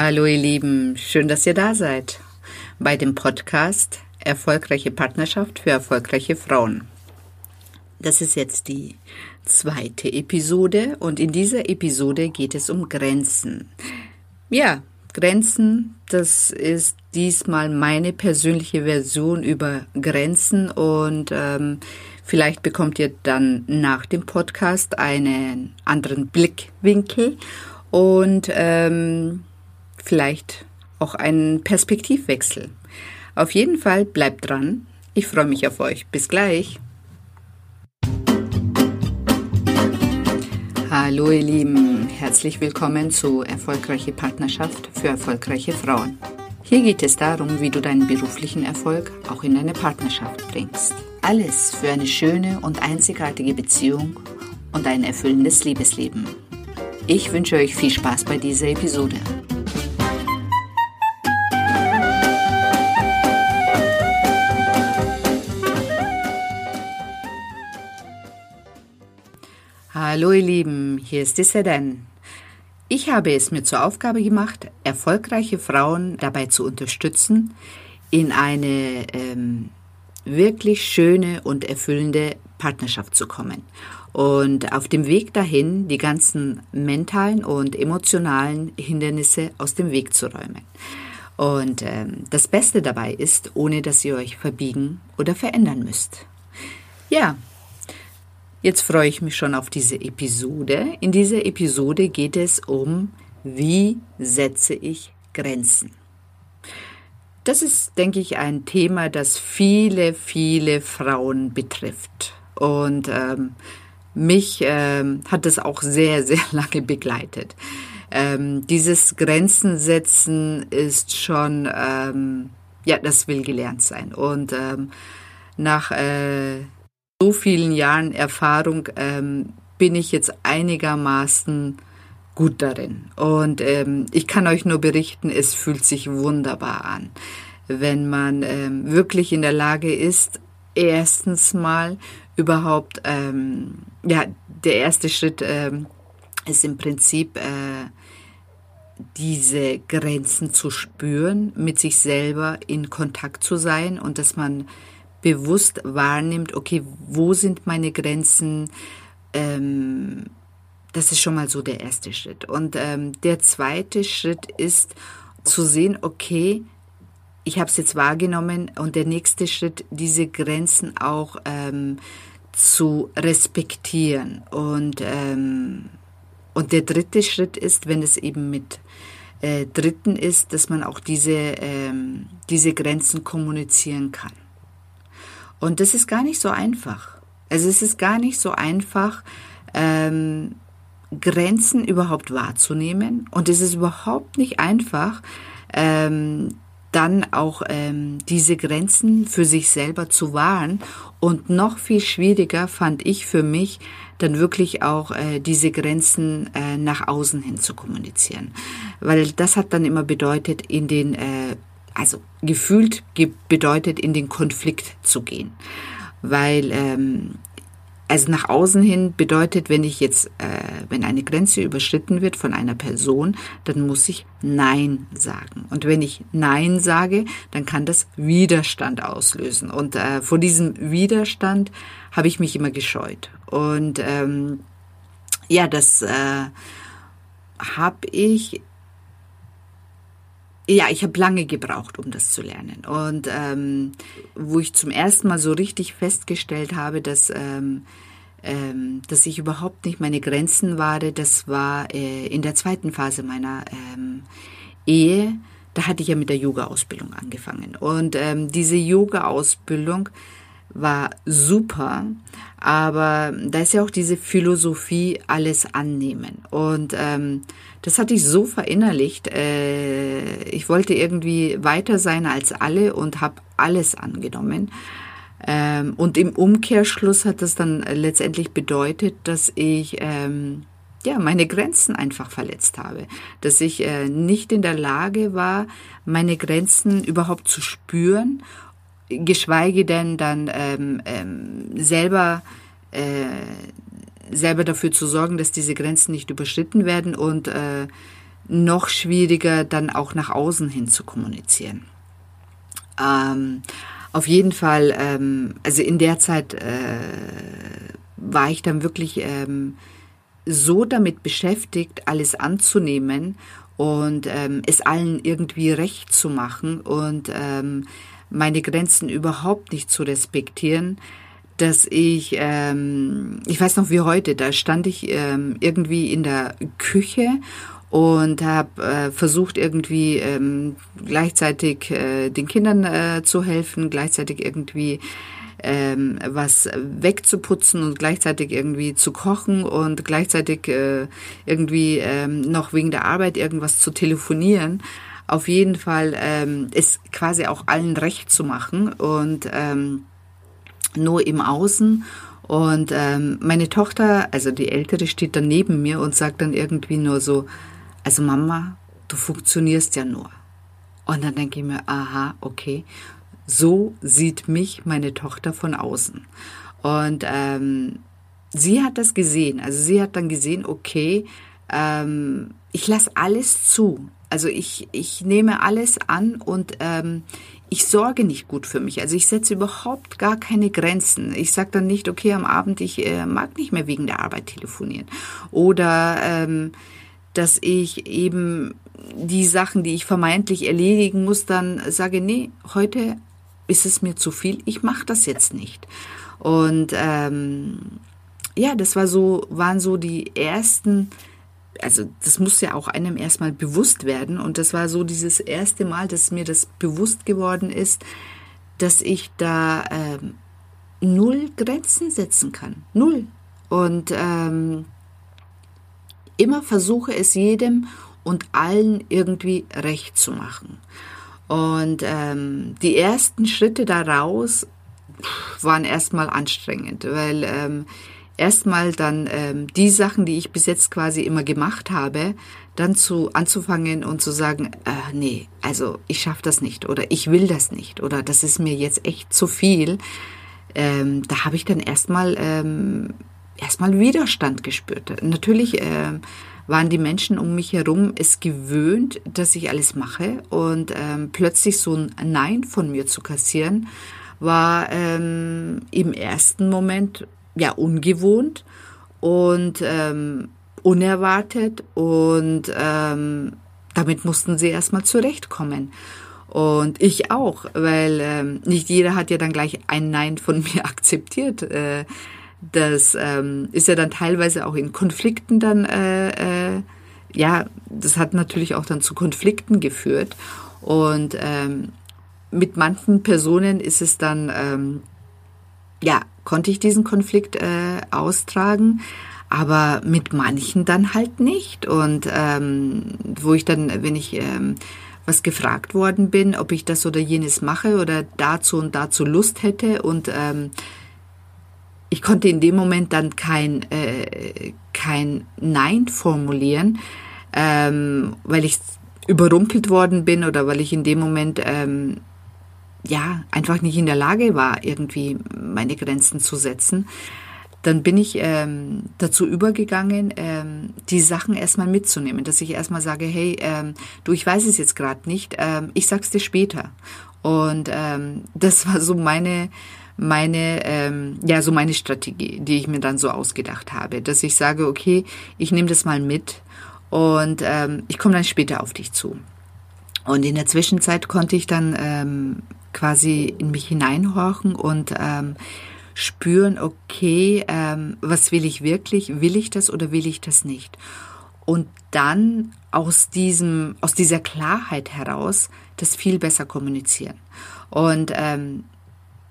Hallo ihr Lieben, schön, dass ihr da seid bei dem Podcast Erfolgreiche Partnerschaft für erfolgreiche Frauen. Das ist jetzt die zweite Episode und in dieser Episode geht es um Grenzen. Ja, Grenzen, das ist diesmal meine persönliche Version über Grenzen und ähm, vielleicht bekommt ihr dann nach dem Podcast einen anderen Blickwinkel und ähm, vielleicht auch einen Perspektivwechsel. Auf jeden Fall bleibt dran. Ich freue mich auf euch. Bis gleich. Hallo ihr Lieben, herzlich willkommen zu Erfolgreiche Partnerschaft für erfolgreiche Frauen. Hier geht es darum, wie du deinen beruflichen Erfolg auch in deine Partnerschaft bringst. Alles für eine schöne und einzigartige Beziehung und ein erfüllendes Liebesleben. Ich wünsche euch viel Spaß bei dieser Episode. Hallo ihr Lieben, hier ist die Sedan. Ich habe es mir zur Aufgabe gemacht, erfolgreiche Frauen dabei zu unterstützen, in eine ähm, wirklich schöne und erfüllende Partnerschaft zu kommen und auf dem Weg dahin die ganzen mentalen und emotionalen Hindernisse aus dem Weg zu räumen. Und ähm, das Beste dabei ist, ohne dass ihr euch verbiegen oder verändern müsst. Ja, jetzt freue ich mich schon auf diese Episode. In dieser Episode geht es um, wie setze ich Grenzen. Das ist, denke ich, ein Thema, das viele, viele Frauen betrifft. Und ähm, mich ähm, hat es auch sehr, sehr lange begleitet. Ähm, dieses Grenzen setzen ist schon, ähm, ja, das will gelernt sein. Und ähm, nach äh, so vielen Jahren Erfahrung ähm, bin ich jetzt einigermaßen gut darin. Und ähm, ich kann euch nur berichten, es fühlt sich wunderbar an, wenn man ähm, wirklich in der Lage ist, erstens mal überhaupt, ähm, ja, der erste Schritt ähm, ist im Prinzip äh, diese Grenzen zu spüren, mit sich selber in Kontakt zu sein und dass man bewusst wahrnimmt, okay, wo sind meine Grenzen? Ähm, das ist schon mal so der erste Schritt. Und ähm, der zweite Schritt ist zu sehen, okay, ich habe es jetzt wahrgenommen und der nächste Schritt, diese Grenzen auch ähm, zu respektieren. Und, ähm, und der dritte Schritt ist, wenn es eben mit äh, Dritten ist, dass man auch diese, ähm, diese Grenzen kommunizieren kann. Und das ist gar nicht so einfach. Also es ist gar nicht so einfach, ähm, Grenzen überhaupt wahrzunehmen. Und es ist überhaupt nicht einfach, ähm, dann auch ähm, diese Grenzen für sich selber zu wahren. Und noch viel schwieriger fand ich für mich, dann wirklich auch äh, diese Grenzen äh, nach außen hin zu kommunizieren. Weil das hat dann immer bedeutet, in den, äh, also gefühlt bedeutet, in den Konflikt zu gehen. Weil ähm, also nach außen hin bedeutet, wenn ich jetzt, äh, wenn eine Grenze überschritten wird von einer Person, dann muss ich Nein sagen. Und wenn ich Nein sage, dann kann das Widerstand auslösen. Und äh, vor diesem Widerstand habe ich mich immer gescheut. Und ähm, ja, das äh, habe ich ja, ich habe lange gebraucht, um das zu lernen. Und ähm, wo ich zum ersten Mal so richtig festgestellt habe, dass, ähm, ähm, dass ich überhaupt nicht meine Grenzen wahre, das war äh, in der zweiten Phase meiner ähm, Ehe. Da hatte ich ja mit der Yoga-Ausbildung angefangen. Und ähm, diese Yoga-Ausbildung war super, aber da ist ja auch diese Philosophie, alles annehmen. Und ähm, das hatte ich so verinnerlicht. Äh, ich wollte irgendwie weiter sein als alle und habe alles angenommen. Ähm, und im Umkehrschluss hat das dann letztendlich bedeutet, dass ich ähm, ja meine Grenzen einfach verletzt habe, dass ich äh, nicht in der Lage war, meine Grenzen überhaupt zu spüren geschweige denn dann ähm, ähm, selber äh, selber dafür zu sorgen, dass diese Grenzen nicht überschritten werden und äh, noch schwieriger dann auch nach außen hin zu kommunizieren. Ähm, auf jeden Fall, ähm, also in der Zeit äh, war ich dann wirklich ähm, so damit beschäftigt, alles anzunehmen und ähm, es allen irgendwie recht zu machen und ähm, meine Grenzen überhaupt nicht zu respektieren, dass ich, ähm, ich weiß noch wie heute, da stand ich ähm, irgendwie in der Küche und habe äh, versucht irgendwie ähm, gleichzeitig äh, den Kindern äh, zu helfen, gleichzeitig irgendwie ähm, was wegzuputzen und gleichzeitig irgendwie zu kochen und gleichzeitig äh, irgendwie ähm, noch wegen der Arbeit irgendwas zu telefonieren. Auf jeden Fall ähm, ist quasi auch allen recht zu machen und ähm, nur im Außen. Und ähm, meine Tochter, also die Ältere, steht dann neben mir und sagt dann irgendwie nur so, also Mama, du funktionierst ja nur. Und dann denke ich mir, aha, okay, so sieht mich meine Tochter von außen. Und ähm, sie hat das gesehen. Also sie hat dann gesehen, okay, ähm, ich lasse alles zu. Also ich, ich nehme alles an und ähm, ich sorge nicht gut für mich. Also ich setze überhaupt gar keine Grenzen. Ich sage dann nicht, okay, am Abend, ich äh, mag nicht mehr wegen der Arbeit telefonieren. Oder ähm, dass ich eben die Sachen, die ich vermeintlich erledigen muss, dann sage, nee, heute ist es mir zu viel, ich mache das jetzt nicht. Und ähm, ja, das war so, waren so die ersten, also das muss ja auch einem erstmal bewusst werden. Und das war so dieses erste Mal, dass mir das bewusst geworden ist, dass ich da ähm, null Grenzen setzen kann. Null. Und ähm, immer versuche es jedem und allen irgendwie recht zu machen. Und ähm, die ersten Schritte daraus waren erstmal anstrengend, weil ähm, erstmal dann ähm, die Sachen, die ich bis jetzt quasi immer gemacht habe, dann zu anzufangen und zu sagen, äh, nee, also ich schaffe das nicht oder ich will das nicht oder das ist mir jetzt echt zu viel. Ähm, da habe ich dann erstmal ähm, erstmal Widerstand gespürt. Natürlich ähm, waren die Menschen um mich herum es gewöhnt, dass ich alles mache und ähm, plötzlich so ein Nein von mir zu kassieren, war ähm, im ersten Moment ja ungewohnt und ähm, unerwartet und ähm, damit mussten sie erstmal zurechtkommen. Und ich auch, weil ähm, nicht jeder hat ja dann gleich ein Nein von mir akzeptiert. Äh, das ähm, ist ja dann teilweise auch in Konflikten dann, äh, äh, ja, das hat natürlich auch dann zu Konflikten geführt. Und ähm, mit manchen Personen ist es dann, ähm, ja, konnte ich diesen Konflikt äh, austragen, aber mit manchen dann halt nicht. Und ähm, wo ich dann, wenn ich ähm, was gefragt worden bin, ob ich das oder jenes mache oder dazu und dazu Lust hätte und ähm, ich konnte in dem Moment dann kein, äh, kein Nein formulieren, ähm, weil ich überrumpelt worden bin oder weil ich in dem Moment ähm, ja einfach nicht in der Lage war, irgendwie meine Grenzen zu setzen. Dann bin ich ähm, dazu übergegangen, ähm, die Sachen erstmal mitzunehmen, dass ich erstmal sage, hey, ähm, du, ich weiß es jetzt gerade nicht, ähm, ich sag's dir später. Und ähm, das war so meine meine, ähm, ja, so meine Strategie, die ich mir dann so ausgedacht habe, dass ich sage, okay, ich nehme das mal mit und ähm, ich komme dann später auf dich zu. Und in der Zwischenzeit konnte ich dann ähm, quasi in mich hineinhorchen und ähm, spüren, okay, ähm, was will ich wirklich? Will ich das oder will ich das nicht? Und dann aus diesem, aus dieser Klarheit heraus das viel besser kommunizieren. Und ähm,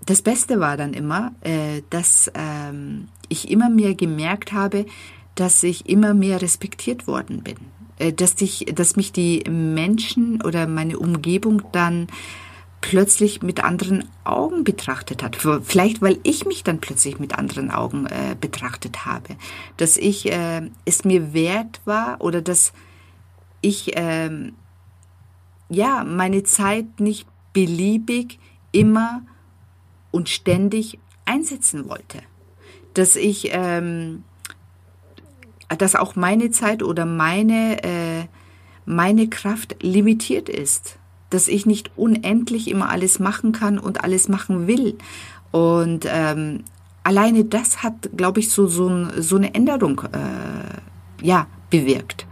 das Beste war dann immer, äh, dass ähm, ich immer mehr gemerkt habe, dass ich immer mehr respektiert worden bin. Äh, dass, ich, dass mich die Menschen oder meine Umgebung dann plötzlich mit anderen Augen betrachtet hat. Vielleicht, weil ich mich dann plötzlich mit anderen Augen äh, betrachtet habe. Dass ich äh, es mir wert war oder dass ich äh, ja meine Zeit nicht beliebig immer und ständig einsetzen wollte. Dass ich, ähm, dass auch meine Zeit oder meine, äh, meine Kraft limitiert ist, dass ich nicht unendlich immer alles machen kann und alles machen will. Und ähm, alleine das hat, glaube ich, so, so, so eine Änderung äh, ja, bewirkt.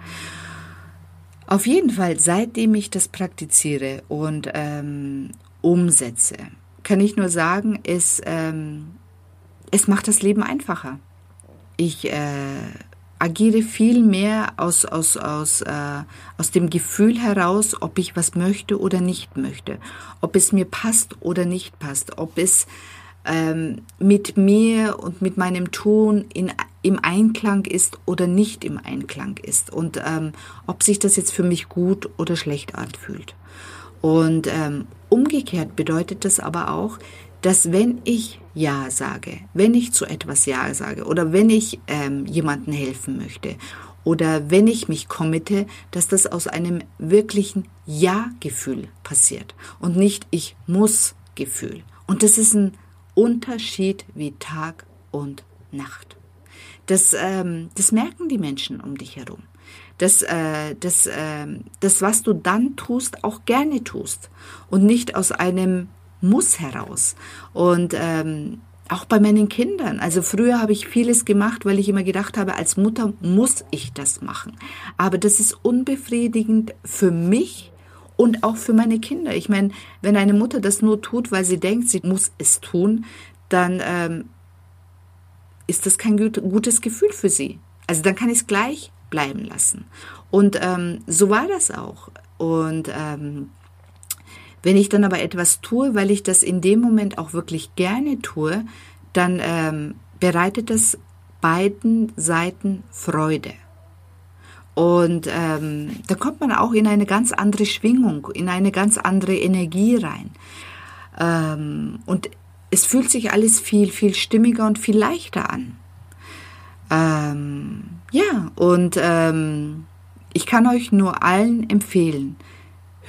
Auf jeden Fall, seitdem ich das praktiziere und ähm, umsetze, kann ich nur sagen, es, ähm, es macht das Leben einfacher. Ich äh, agiere viel mehr aus, aus, aus, äh, aus dem Gefühl heraus, ob ich was möchte oder nicht möchte, ob es mir passt oder nicht passt, ob es ähm, mit mir und mit meinem Tun in, im Einklang ist oder nicht im Einklang ist. Und ähm, ob sich das jetzt für mich gut oder schlecht anfühlt. Und ähm, umgekehrt bedeutet das aber auch, dass wenn ich Ja sage, wenn ich zu etwas Ja sage oder wenn ich ähm, jemandem helfen möchte oder wenn ich mich committe, dass das aus einem wirklichen Ja-Gefühl passiert und nicht ich muss Gefühl. Und das ist ein Unterschied wie Tag und Nacht. Das, ähm, das merken die Menschen um dich herum. Dass, äh, dass, äh, das, was du dann tust, auch gerne tust und nicht aus einem Muss heraus. Und ähm, auch bei meinen Kindern. Also früher habe ich vieles gemacht, weil ich immer gedacht habe, als Mutter muss ich das machen. Aber das ist unbefriedigend für mich und auch für meine Kinder. Ich meine, wenn eine Mutter das nur tut, weil sie denkt, sie muss es tun, dann ähm, ist das kein gut, gutes Gefühl für sie. Also dann kann ich es gleich bleiben lassen. Und ähm, so war das auch. Und ähm, wenn ich dann aber etwas tue, weil ich das in dem Moment auch wirklich gerne tue, dann ähm, bereitet das beiden Seiten Freude. Und ähm, da kommt man auch in eine ganz andere Schwingung, in eine ganz andere Energie rein. Ähm, und es fühlt sich alles viel, viel stimmiger und viel leichter an. Ähm, ja, und ähm, ich kann euch nur allen empfehlen,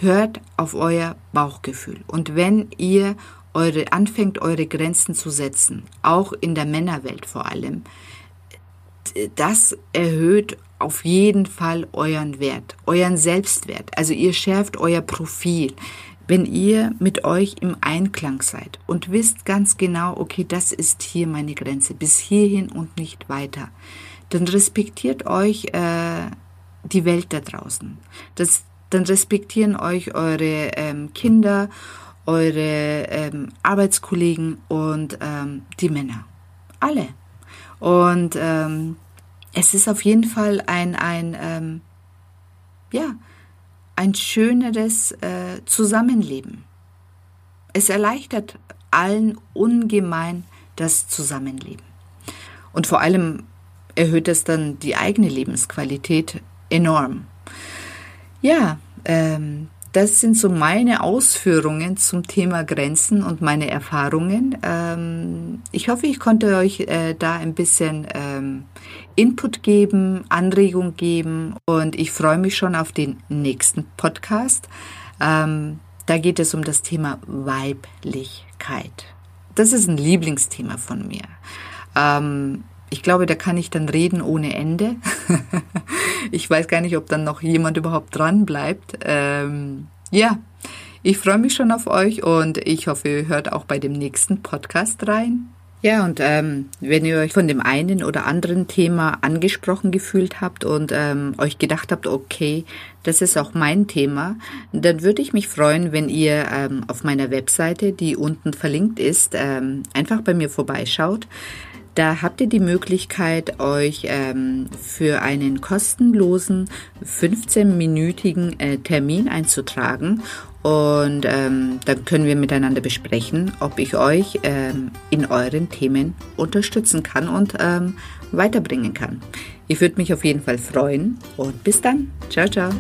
hört auf euer Bauchgefühl. Und wenn ihr eure, anfängt, eure Grenzen zu setzen, auch in der Männerwelt vor allem, das erhöht auf jeden Fall euren Wert, euren Selbstwert. Also ihr schärft euer Profil, wenn ihr mit euch im Einklang seid und wisst ganz genau, okay, das ist hier meine Grenze, bis hierhin und nicht weiter. Dann respektiert euch äh, die Welt da draußen. Das, dann respektieren euch eure ähm, Kinder, eure ähm, Arbeitskollegen und ähm, die Männer. Alle. Und ähm, es ist auf jeden Fall ein, ein ähm, ja, ein schöneres äh, Zusammenleben. Es erleichtert allen ungemein das Zusammenleben. Und vor allem erhöht es dann die eigene Lebensqualität enorm. Ja, ähm, das sind so meine Ausführungen zum Thema Grenzen und meine Erfahrungen. Ähm, ich hoffe, ich konnte euch äh, da ein bisschen ähm, Input geben, Anregung geben und ich freue mich schon auf den nächsten Podcast. Ähm, da geht es um das Thema Weiblichkeit. Das ist ein Lieblingsthema von mir. Ähm, ich glaube, da kann ich dann reden ohne Ende. ich weiß gar nicht, ob dann noch jemand überhaupt dran bleibt. Ähm, ja, ich freue mich schon auf euch und ich hoffe, ihr hört auch bei dem nächsten Podcast rein. Ja, und ähm, wenn ihr euch von dem einen oder anderen Thema angesprochen gefühlt habt und ähm, euch gedacht habt, okay, das ist auch mein Thema, dann würde ich mich freuen, wenn ihr ähm, auf meiner Webseite, die unten verlinkt ist, ähm, einfach bei mir vorbeischaut. Da habt ihr die Möglichkeit, euch ähm, für einen kostenlosen 15-minütigen äh, Termin einzutragen. Und ähm, dann können wir miteinander besprechen, ob ich euch ähm, in euren Themen unterstützen kann und ähm, weiterbringen kann. Ich würde mich auf jeden Fall freuen und bis dann. Ciao, ciao.